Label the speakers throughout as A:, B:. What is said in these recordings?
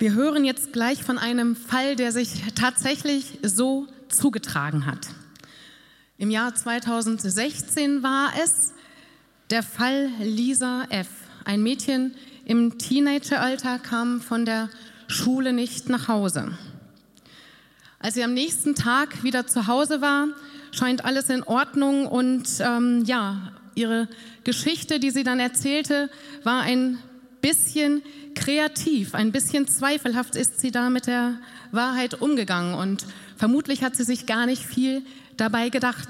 A: Wir hören jetzt gleich von einem Fall, der sich tatsächlich so zugetragen hat. Im Jahr 2016 war es der Fall Lisa F. Ein Mädchen im Teenageralter kam von der Schule nicht nach Hause. Als sie am nächsten Tag wieder zu Hause war, scheint alles in Ordnung und ähm, ja, ihre Geschichte, die sie dann erzählte, war ein bisschen kreativ, ein bisschen zweifelhaft ist sie da mit der Wahrheit umgegangen und vermutlich hat sie sich gar nicht viel dabei gedacht.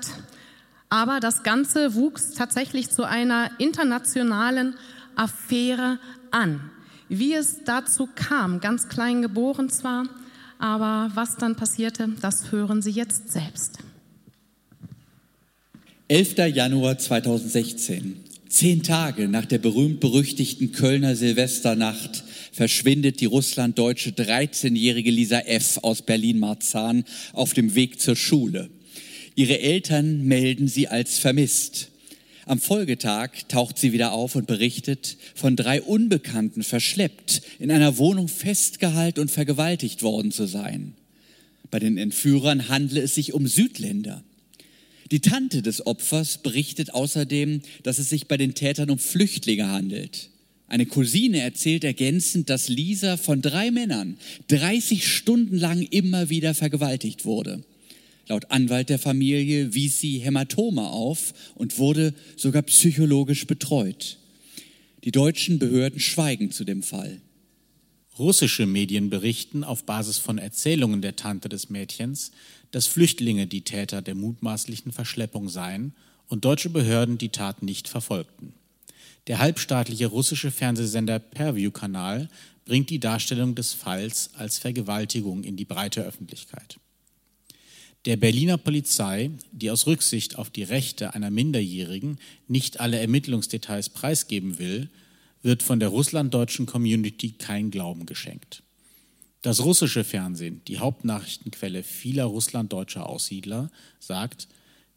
A: Aber das Ganze wuchs tatsächlich zu einer internationalen Affäre an. Wie es dazu kam, ganz klein geboren zwar, aber was dann passierte, das hören Sie jetzt selbst.
B: 11. Januar 2016. Zehn Tage nach der berühmt-berüchtigten Kölner Silvesternacht verschwindet die russlanddeutsche 13-jährige Lisa F. aus Berlin-Marzahn auf dem Weg zur Schule. Ihre Eltern melden sie als vermisst. Am Folgetag taucht sie wieder auf und berichtet, von drei Unbekannten verschleppt, in einer Wohnung festgehalten und vergewaltigt worden zu sein. Bei den Entführern handle es sich um Südländer. Die Tante des Opfers berichtet außerdem, dass es sich bei den Tätern um Flüchtlinge handelt. Eine Cousine erzählt ergänzend, dass Lisa von drei Männern 30 Stunden lang immer wieder vergewaltigt wurde. Laut Anwalt der Familie wies sie Hämatome auf und wurde sogar psychologisch betreut. Die deutschen Behörden schweigen zu dem Fall.
C: Russische Medien berichten auf Basis von Erzählungen der Tante des Mädchens, dass Flüchtlinge die Täter der mutmaßlichen Verschleppung seien und deutsche Behörden die Tat nicht verfolgten. Der halbstaatliche russische Fernsehsender Perview-Kanal bringt die Darstellung des Falls als Vergewaltigung in die breite Öffentlichkeit. Der Berliner Polizei, die aus Rücksicht auf die Rechte einer Minderjährigen nicht alle Ermittlungsdetails preisgeben will, wird von der russlanddeutschen Community kein Glauben geschenkt. Das russische Fernsehen, die Hauptnachrichtenquelle vieler russlanddeutscher Aussiedler, sagt,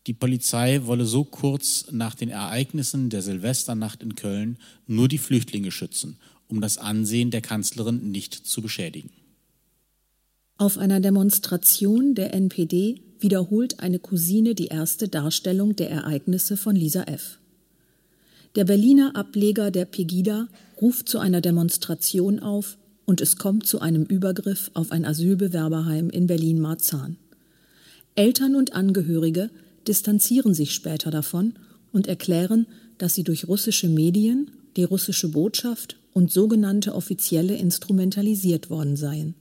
C: die Polizei wolle so kurz nach den Ereignissen der Silvesternacht in Köln nur die Flüchtlinge schützen, um das Ansehen der Kanzlerin nicht zu beschädigen.
D: Auf einer Demonstration der NPD wiederholt eine Cousine die erste Darstellung der Ereignisse von Lisa F. Der Berliner Ableger der Pegida ruft zu einer Demonstration auf und es kommt zu einem Übergriff auf ein Asylbewerberheim in Berlin-Marzahn. Eltern und Angehörige distanzieren sich später davon und erklären, dass sie durch russische Medien, die russische Botschaft und sogenannte Offizielle instrumentalisiert worden seien.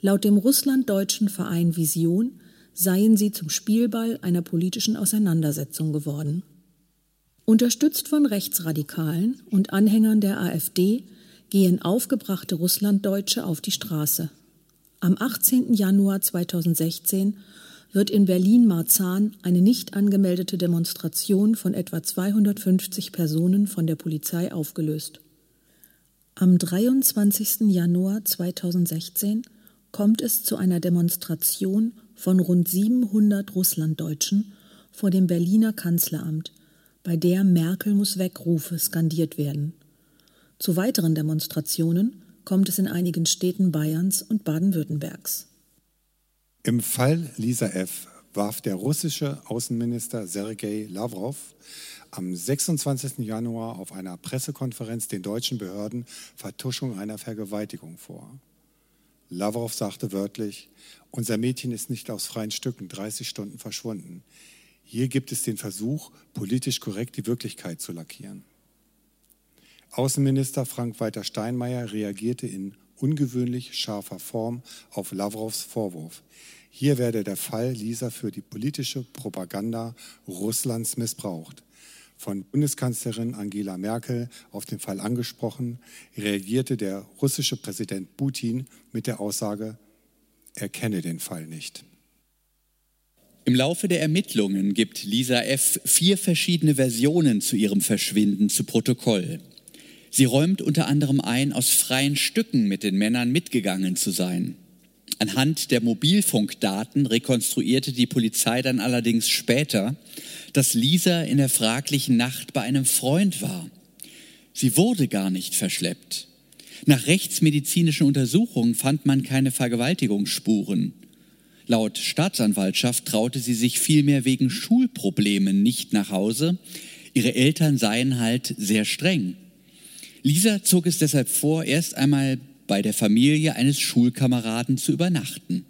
D: Laut dem russlanddeutschen Verein Vision seien sie zum Spielball einer politischen Auseinandersetzung geworden. Unterstützt von Rechtsradikalen und Anhängern der AfD gehen aufgebrachte Russlanddeutsche auf die Straße. Am 18. Januar 2016 wird in Berlin-Marzahn eine nicht angemeldete Demonstration von etwa 250 Personen von der Polizei aufgelöst. Am 23. Januar 2016 kommt es zu einer Demonstration von rund 700 Russlanddeutschen vor dem Berliner Kanzleramt, bei der Merkel muss wegrufe skandiert werden. Zu weiteren Demonstrationen kommt es in einigen Städten Bayerns und Baden-Württembergs.
E: Im Fall Lisa F. warf der russische Außenminister Sergei Lavrov am 26. Januar auf einer Pressekonferenz den deutschen Behörden Vertuschung einer Vergewaltigung vor. Lavrov sagte wörtlich, unser Mädchen ist nicht aus freien Stücken 30 Stunden verschwunden. Hier gibt es den Versuch, politisch korrekt die Wirklichkeit zu lackieren. Außenminister Frank-Walter Steinmeier reagierte in ungewöhnlich scharfer Form auf Lavrovs Vorwurf. Hier werde der Fall Lisa für die politische Propaganda Russlands missbraucht. Von Bundeskanzlerin Angela Merkel auf den Fall angesprochen, reagierte der russische Präsident Putin mit der Aussage, er kenne den Fall nicht.
B: Im Laufe der Ermittlungen gibt Lisa F. vier verschiedene Versionen zu ihrem Verschwinden zu Protokoll. Sie räumt unter anderem ein, aus freien Stücken mit den Männern mitgegangen zu sein. Anhand der Mobilfunkdaten rekonstruierte die Polizei dann allerdings später, dass Lisa in der fraglichen Nacht bei einem Freund war. Sie wurde gar nicht verschleppt. Nach rechtsmedizinischen Untersuchungen fand man keine Vergewaltigungsspuren. Laut Staatsanwaltschaft traute sie sich vielmehr wegen Schulproblemen nicht nach Hause. Ihre Eltern seien halt sehr streng. Lisa zog es deshalb vor, erst einmal bei der Familie eines Schulkameraden zu übernachten.